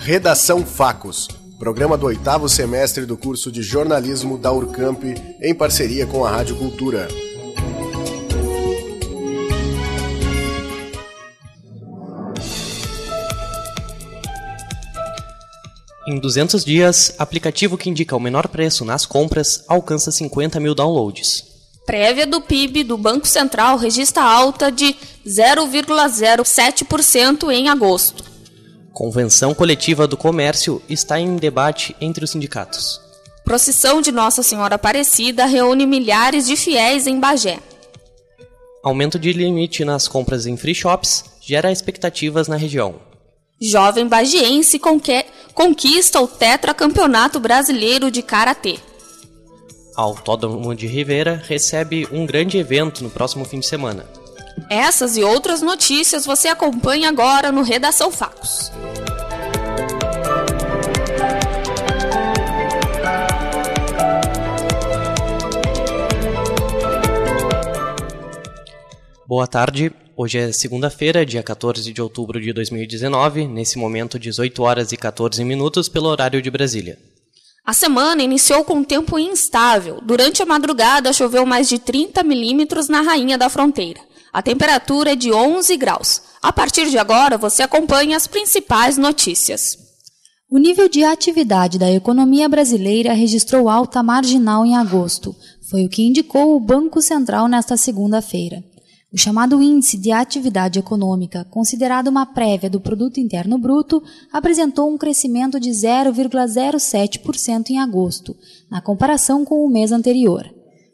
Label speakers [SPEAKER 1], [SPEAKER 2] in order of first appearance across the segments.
[SPEAKER 1] Redação Facos, programa do oitavo semestre do curso de jornalismo da Urcamp, em parceria com a Rádio Cultura.
[SPEAKER 2] Em 200 dias, aplicativo que indica o menor preço nas compras alcança 50 mil downloads.
[SPEAKER 3] Prévia do PIB do Banco Central registra alta de 0,07% em agosto.
[SPEAKER 2] Convenção coletiva do comércio está em debate entre os sindicatos.
[SPEAKER 3] Procissão de Nossa Senhora Aparecida reúne milhares de fiéis em Bagé.
[SPEAKER 2] Aumento de limite nas compras em free shops gera expectativas na região.
[SPEAKER 3] Jovem bagiense conquista o tetracampeonato brasileiro de karatê.
[SPEAKER 2] Autódromo de Rivera recebe um grande evento no próximo fim de semana.
[SPEAKER 3] Essas e outras notícias você acompanha agora no Redação Facos.
[SPEAKER 2] Boa tarde, Hoje é segunda-feira, dia 14 de outubro de 2019, nesse momento 18 horas e 14 minutos pelo horário de Brasília.
[SPEAKER 3] A semana iniciou com tempo instável. Durante a madrugada choveu mais de 30 milímetros na Rainha da Fronteira. A temperatura é de 11 graus. A partir de agora, você acompanha as principais notícias.
[SPEAKER 4] O nível de atividade da economia brasileira registrou alta marginal em agosto. Foi o que indicou o Banco Central nesta segunda-feira. O chamado Índice de Atividade Econômica, considerado uma prévia do Produto Interno Bruto, apresentou um crescimento de 0,07% em agosto, na comparação com o mês anterior.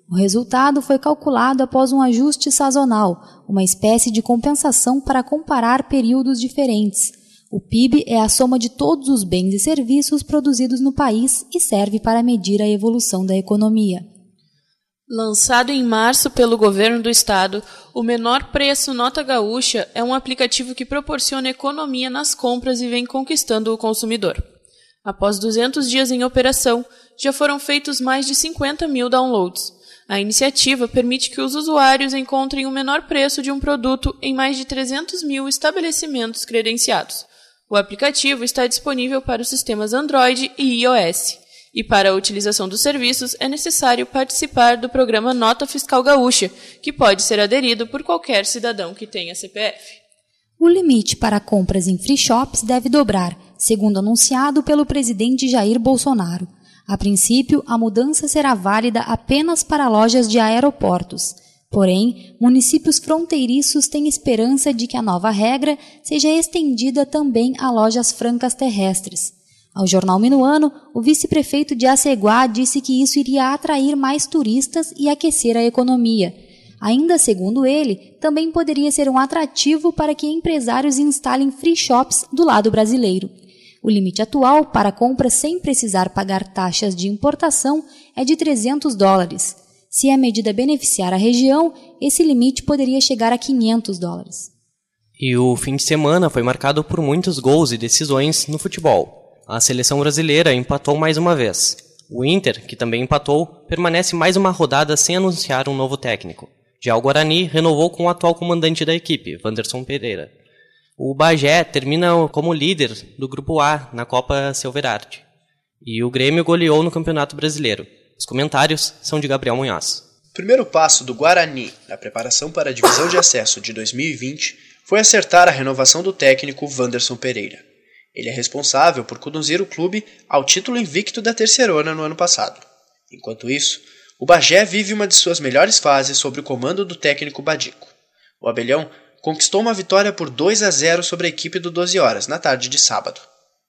[SPEAKER 4] O resultado foi calculado após um ajuste sazonal, uma espécie de compensação para comparar períodos diferentes. O PIB é a soma de todos os bens e serviços produzidos no país e serve para medir a evolução da economia.
[SPEAKER 5] Lançado em março pelo governo do estado, o Menor Preço Nota Gaúcha é um aplicativo que proporciona economia nas compras e vem conquistando o consumidor. Após 200 dias em operação, já foram feitos mais de 50 mil downloads. A iniciativa permite que os usuários encontrem o menor preço de um produto em mais de 300 mil estabelecimentos credenciados. O aplicativo está disponível para os sistemas Android e iOS e para a utilização dos serviços é necessário participar do programa Nota Fiscal Gaúcha, que pode ser aderido por qualquer cidadão que tenha CPF.
[SPEAKER 4] O limite para compras em free shops deve dobrar, segundo anunciado pelo presidente Jair Bolsonaro. A princípio, a mudança será válida apenas para lojas de aeroportos. Porém, municípios fronteiriços têm esperança de que a nova regra seja estendida também a lojas francas terrestres. Ao jornal Minuano, o vice-prefeito de Aceguá disse que isso iria atrair mais turistas e aquecer a economia. Ainda segundo ele, também poderia ser um atrativo para que empresários instalem free shops do lado brasileiro. O limite atual para compras sem precisar pagar taxas de importação é de 300 dólares. Se a medida beneficiar a região, esse limite poderia chegar a 500 dólares.
[SPEAKER 2] E o fim de semana foi marcado por muitos gols e decisões no futebol a seleção brasileira empatou mais uma vez. O Inter, que também empatou, permanece mais uma rodada sem anunciar um novo técnico. Já o Guarani renovou com o atual comandante da equipe, Wanderson Pereira. O Bagé termina como líder do Grupo A na Copa Silverarte. E o Grêmio goleou no Campeonato Brasileiro. Os comentários são de Gabriel Munhoz.
[SPEAKER 6] O primeiro passo do Guarani na preparação para a divisão de acesso de 2020 foi acertar a renovação do técnico Wanderson Pereira. Ele é responsável por conduzir o clube ao título invicto da Terceirona no ano passado. Enquanto isso, o Bagé vive uma de suas melhores fases sob o comando do técnico Badico. O Abelhão conquistou uma vitória por 2 a 0 sobre a equipe do 12 Horas na tarde de sábado.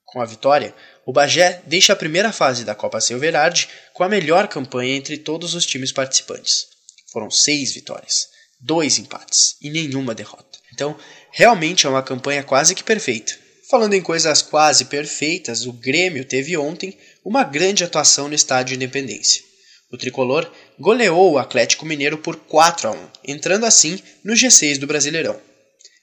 [SPEAKER 6] Com a vitória, o Bagé deixa a primeira fase da Copa Silverard com a melhor campanha entre todos os times participantes. Foram seis vitórias, dois empates e nenhuma derrota. Então, realmente é uma campanha quase que perfeita. Falando em coisas quase perfeitas, o Grêmio teve ontem uma grande atuação no estádio Independência. O tricolor goleou o Atlético Mineiro por 4 a 1, entrando assim no G6 do Brasileirão.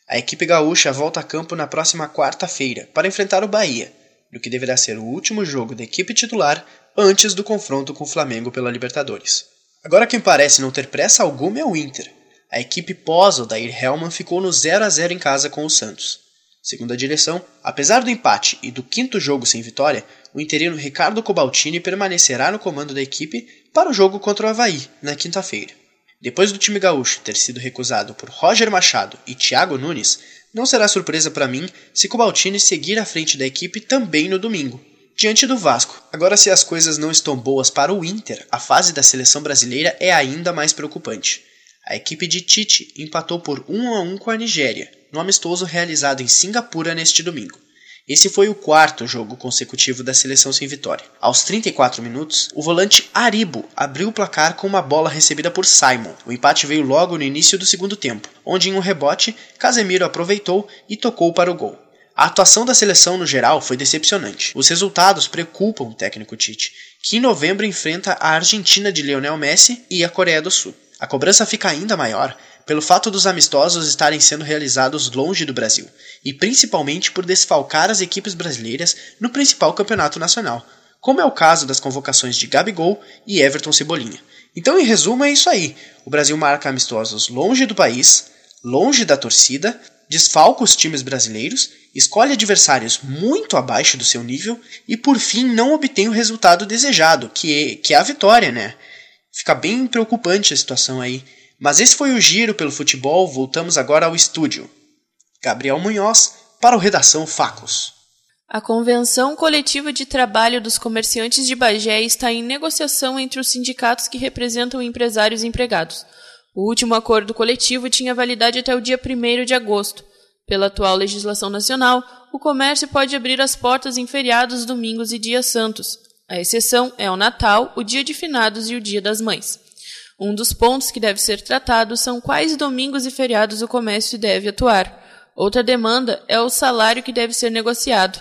[SPEAKER 6] A equipe gaúcha volta a campo na próxima quarta-feira para enfrentar o Bahia, no que deverá ser o último jogo da equipe titular antes do confronto com o Flamengo pela Libertadores. Agora quem parece não ter pressa alguma é o Inter. A equipe pós-Odair Hellman ficou no 0 a 0 em casa com o Santos. Segundo a direção, apesar do empate e do quinto jogo sem vitória, o interino Ricardo Cobaltini permanecerá no comando da equipe para o jogo contra o Havaí, na quinta-feira. Depois do time gaúcho ter sido recusado por Roger Machado e Thiago Nunes, não será surpresa para mim se Cobaltini seguir à frente da equipe também no domingo, diante do Vasco. Agora, se as coisas não estão boas para o Inter, a fase da seleção brasileira é ainda mais preocupante. A equipe de Tite empatou por 1 a 1 com a Nigéria, no amistoso realizado em Singapura neste domingo. Esse foi o quarto jogo consecutivo da seleção sem vitória. Aos 34 minutos, o volante Aribo abriu o placar com uma bola recebida por Simon. O empate veio logo no início do segundo tempo, onde em um rebote, Casemiro aproveitou e tocou para o gol. A atuação da seleção no geral foi decepcionante. Os resultados preocupam o técnico Tite, que em novembro enfrenta a Argentina de Lionel Messi e a Coreia do Sul. A cobrança fica ainda maior pelo fato dos amistosos estarem sendo realizados longe do Brasil, e principalmente por desfalcar as equipes brasileiras no principal campeonato nacional, como é o caso das convocações de Gabigol e Everton Cebolinha. Então, em resumo, é isso aí. O Brasil marca amistosos longe do país, longe da torcida, desfalca os times brasileiros, escolhe adversários muito abaixo do seu nível e, por fim, não obtém o resultado desejado, que é, que é a vitória, né? Fica bem preocupante a situação aí. Mas esse foi o giro pelo futebol, voltamos agora ao estúdio. Gabriel Munhoz para o Redação Facos.
[SPEAKER 5] A Convenção Coletiva de Trabalho dos Comerciantes de Bagé está em negociação entre os sindicatos que representam empresários e empregados. O último acordo coletivo tinha validade até o dia 1 de agosto. Pela atual legislação nacional, o comércio pode abrir as portas em feriados, domingos e dias santos. A exceção é o Natal, o Dia de Finados e o Dia das Mães. Um dos pontos que deve ser tratado são quais domingos e feriados o comércio deve atuar. Outra demanda é o salário que deve ser negociado.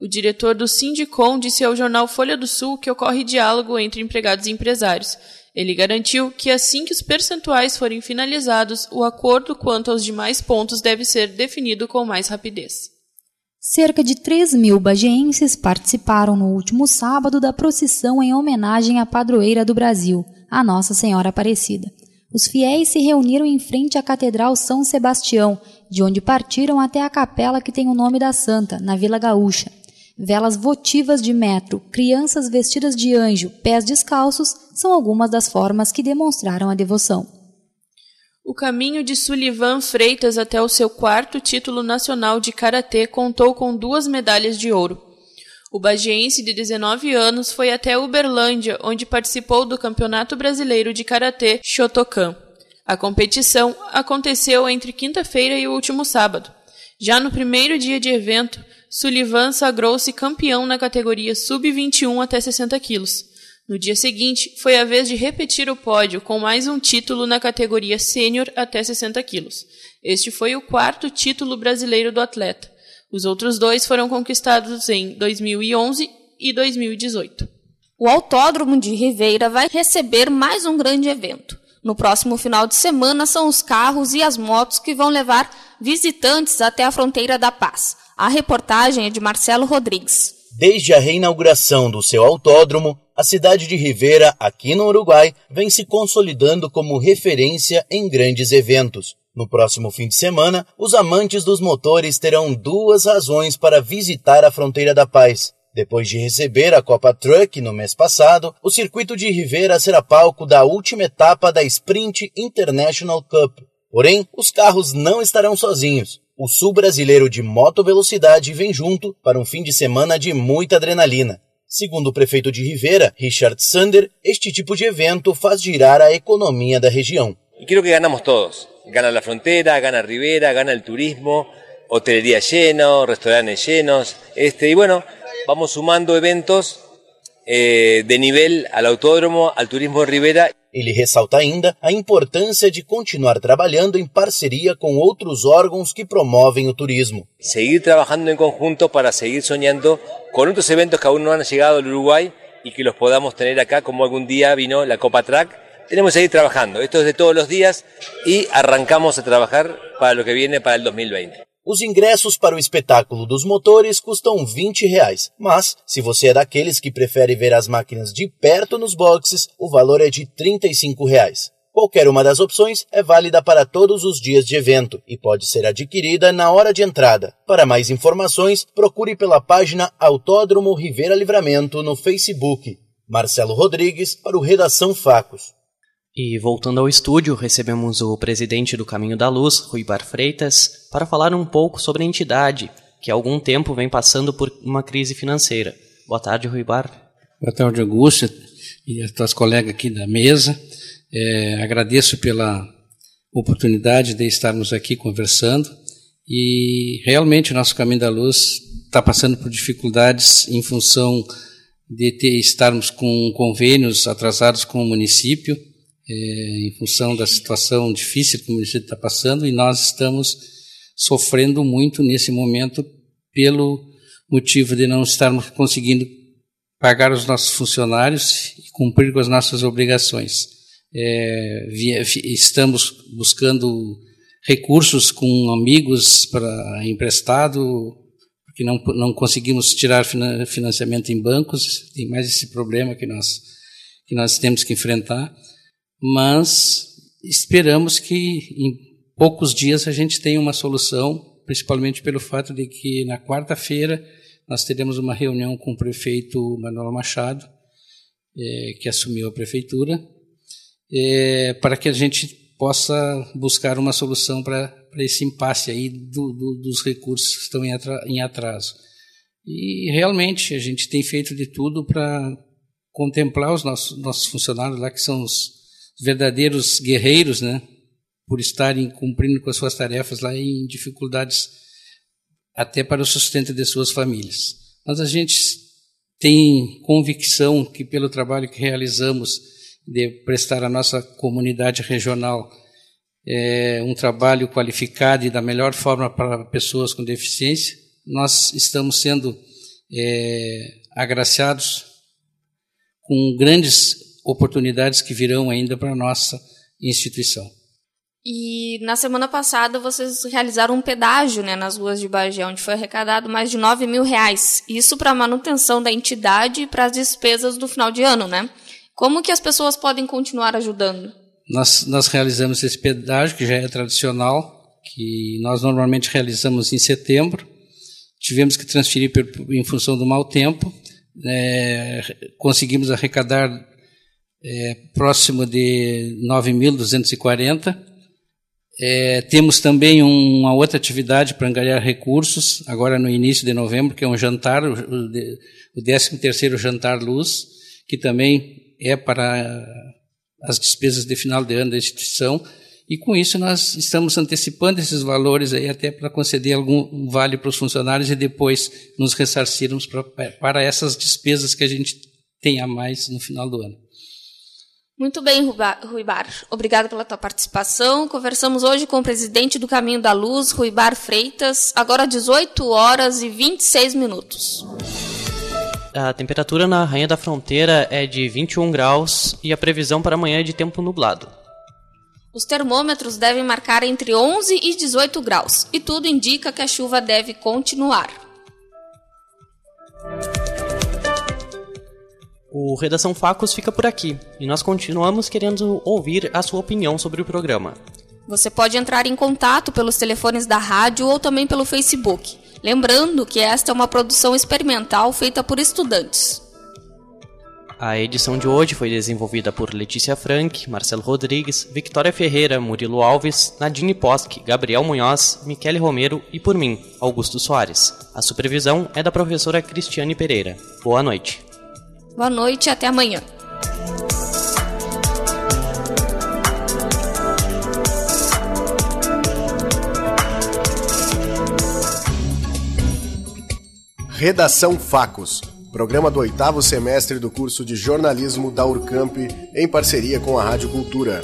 [SPEAKER 5] O diretor do Sindicom disse ao jornal Folha do Sul que ocorre diálogo entre empregados e empresários. Ele garantiu que assim que os percentuais forem finalizados, o acordo quanto aos demais pontos deve ser definido com mais rapidez.
[SPEAKER 4] Cerca de 3 mil bagienses participaram no último sábado da procissão em homenagem à padroeira do Brasil, a Nossa Senhora Aparecida. Os fiéis se reuniram em frente à Catedral São Sebastião, de onde partiram até a capela que tem o nome da santa, na Vila Gaúcha. Velas votivas de metro, crianças vestidas de anjo, pés descalços são algumas das formas que demonstraram a devoção.
[SPEAKER 5] O caminho de Sullivan Freitas até o seu quarto título nacional de karatê contou com duas medalhas de ouro. O bagiense de 19 anos foi até Uberlândia, onde participou do Campeonato Brasileiro de Karatê Shotokan. A competição aconteceu entre quinta-feira e o último sábado. Já no primeiro dia de evento, Sullivan sagrou-se campeão na categoria sub-21 até 60 quilos. No dia seguinte, foi a vez de repetir o pódio com mais um título na categoria sênior até 60 quilos. Este foi o quarto título brasileiro do atleta. Os outros dois foram conquistados em 2011 e 2018.
[SPEAKER 3] O Autódromo de Ribeira vai receber mais um grande evento. No próximo final de semana são os carros e as motos que vão levar visitantes até a fronteira da paz. A reportagem é de Marcelo Rodrigues.
[SPEAKER 7] Desde a reinauguração do seu autódromo, a cidade de Rivera, aqui no Uruguai, vem se consolidando como referência em grandes eventos. No próximo fim de semana, os amantes dos motores terão duas razões para visitar a Fronteira da Paz. Depois de receber a Copa Truck no mês passado, o circuito de Rivera será palco da última etapa da Sprint International Cup. Porém, os carros não estarão sozinhos. O sul brasileiro de moto velocidade vem junto para um fim de semana de muita adrenalina. Segundo o prefeito de Rivera, Richard Sander, este tipo de evento faz girar a economia da região.
[SPEAKER 8] E creo que ganamos todos. Gana la frontera, gana Rivera, gana el turismo, hotelería lleno, restaurantes llenos. Este, y bueno, vamos sumando eventos eh, de nivel al autódromo, al turismo de Rivera.
[SPEAKER 7] Ele ressalta ainda a importância de continuar trabalhando em parceria com outros órgãos que promovem o turismo.
[SPEAKER 8] Seguir trabajando en conjunto para seguir soñando con otros eventos que aún no han llegado al Uruguay y que los podamos tener acá, como algún día vino la Copa Track. Tenemos que seguir trabajando. Esto es de todos los días y arrancamos a trabajar para lo que viene para el 2020.
[SPEAKER 7] Os ingressos para o espetáculo dos motores custam 20 reais, mas se você é daqueles que prefere ver as máquinas de perto nos boxes, o valor é de 35 reais. Qualquer uma das opções é válida para todos os dias de evento e pode ser adquirida na hora de entrada. Para mais informações, procure pela página Autódromo Rivera Livramento no Facebook. Marcelo Rodrigues para o Redação Facos.
[SPEAKER 2] E voltando ao estúdio, recebemos o presidente do Caminho da Luz, Rui Bar Freitas, para falar um pouco sobre a entidade, que há algum tempo vem passando por uma crise financeira. Boa tarde, Rui Bar.
[SPEAKER 9] Boa tarde, Augusto e as tuas colegas aqui da mesa. É, agradeço pela oportunidade de estarmos aqui conversando e realmente o nosso Caminho da Luz está passando por dificuldades em função de ter, estarmos com convênios atrasados com o município, é, em função da situação difícil que o município está passando, e nós estamos sofrendo muito nesse momento pelo motivo de não estarmos conseguindo pagar os nossos funcionários e cumprir com as nossas obrigações. É, via, estamos buscando recursos com amigos para emprestado, porque não, não conseguimos tirar financiamento em bancos, tem mais esse problema que nós, que nós temos que enfrentar, mas esperamos que em poucos dias a gente tenha uma solução, principalmente pelo fato de que na quarta-feira nós teremos uma reunião com o prefeito Manuel Machado, é, que assumiu a prefeitura, é, para que a gente possa buscar uma solução para esse impasse aí do, do, dos recursos que estão em, atraso. E realmente a gente tem feito de tudo para contemplar os nossos, nossos funcionários lá, que são os verdadeiros guerreiros, né? Por estarem cumprindo com as suas tarefas lá em dificuldades até para o sustento de suas famílias. Mas a gente tem convicção que pelo trabalho que realizamos de prestar à nossa comunidade regional é, um trabalho qualificado e da melhor forma para pessoas com deficiência. Nós estamos sendo é, agraciados com grandes oportunidades que virão ainda para a nossa instituição.
[SPEAKER 3] E na semana passada vocês realizaram um pedágio né, nas ruas de Bagé, onde foi arrecadado mais de 9 mil reais. Isso para a manutenção da entidade e para as despesas do final de ano, né? Como que as pessoas podem continuar ajudando?
[SPEAKER 9] Nós, nós realizamos esse pedágio, que já é tradicional, que nós normalmente realizamos em setembro. Tivemos que transferir em função do mau tempo. É, conseguimos arrecadar é, próximo de 9.240. É, temos também uma outra atividade para angariar recursos, agora no início de novembro, que é um jantar, o, o 13º Jantar Luz, que também é para as despesas de final de ano da instituição, e com isso nós estamos antecipando esses valores aí até para conceder algum vale para os funcionários e depois nos ressarcirmos para, para essas despesas que a gente tem a mais no final do ano.
[SPEAKER 3] Muito bem, Rui Bar. Obrigado pela tua participação. Conversamos hoje com o presidente do Caminho da Luz, Rui Bar Freitas, agora 18 horas e 26 minutos.
[SPEAKER 2] A temperatura na Rainha da Fronteira é de 21 graus e a previsão para amanhã é de tempo nublado.
[SPEAKER 3] Os termômetros devem marcar entre 11 e 18 graus e tudo indica que a chuva deve continuar.
[SPEAKER 2] O Redação Facos fica por aqui e nós continuamos querendo ouvir a sua opinião sobre o programa.
[SPEAKER 3] Você pode entrar em contato pelos telefones da rádio ou também pelo Facebook. Lembrando que esta é uma produção experimental feita por estudantes.
[SPEAKER 2] A edição de hoje foi desenvolvida por Letícia Frank, Marcelo Rodrigues, Victoria Ferreira, Murilo Alves, Nadine Posk, Gabriel Munhoz, Michele Romero e por mim, Augusto Soares. A supervisão é da professora Cristiane Pereira. Boa noite.
[SPEAKER 3] Boa noite e até amanhã.
[SPEAKER 1] Redação Facos, programa do oitavo semestre do curso de jornalismo da Urcamp, em parceria com a Rádio Cultura.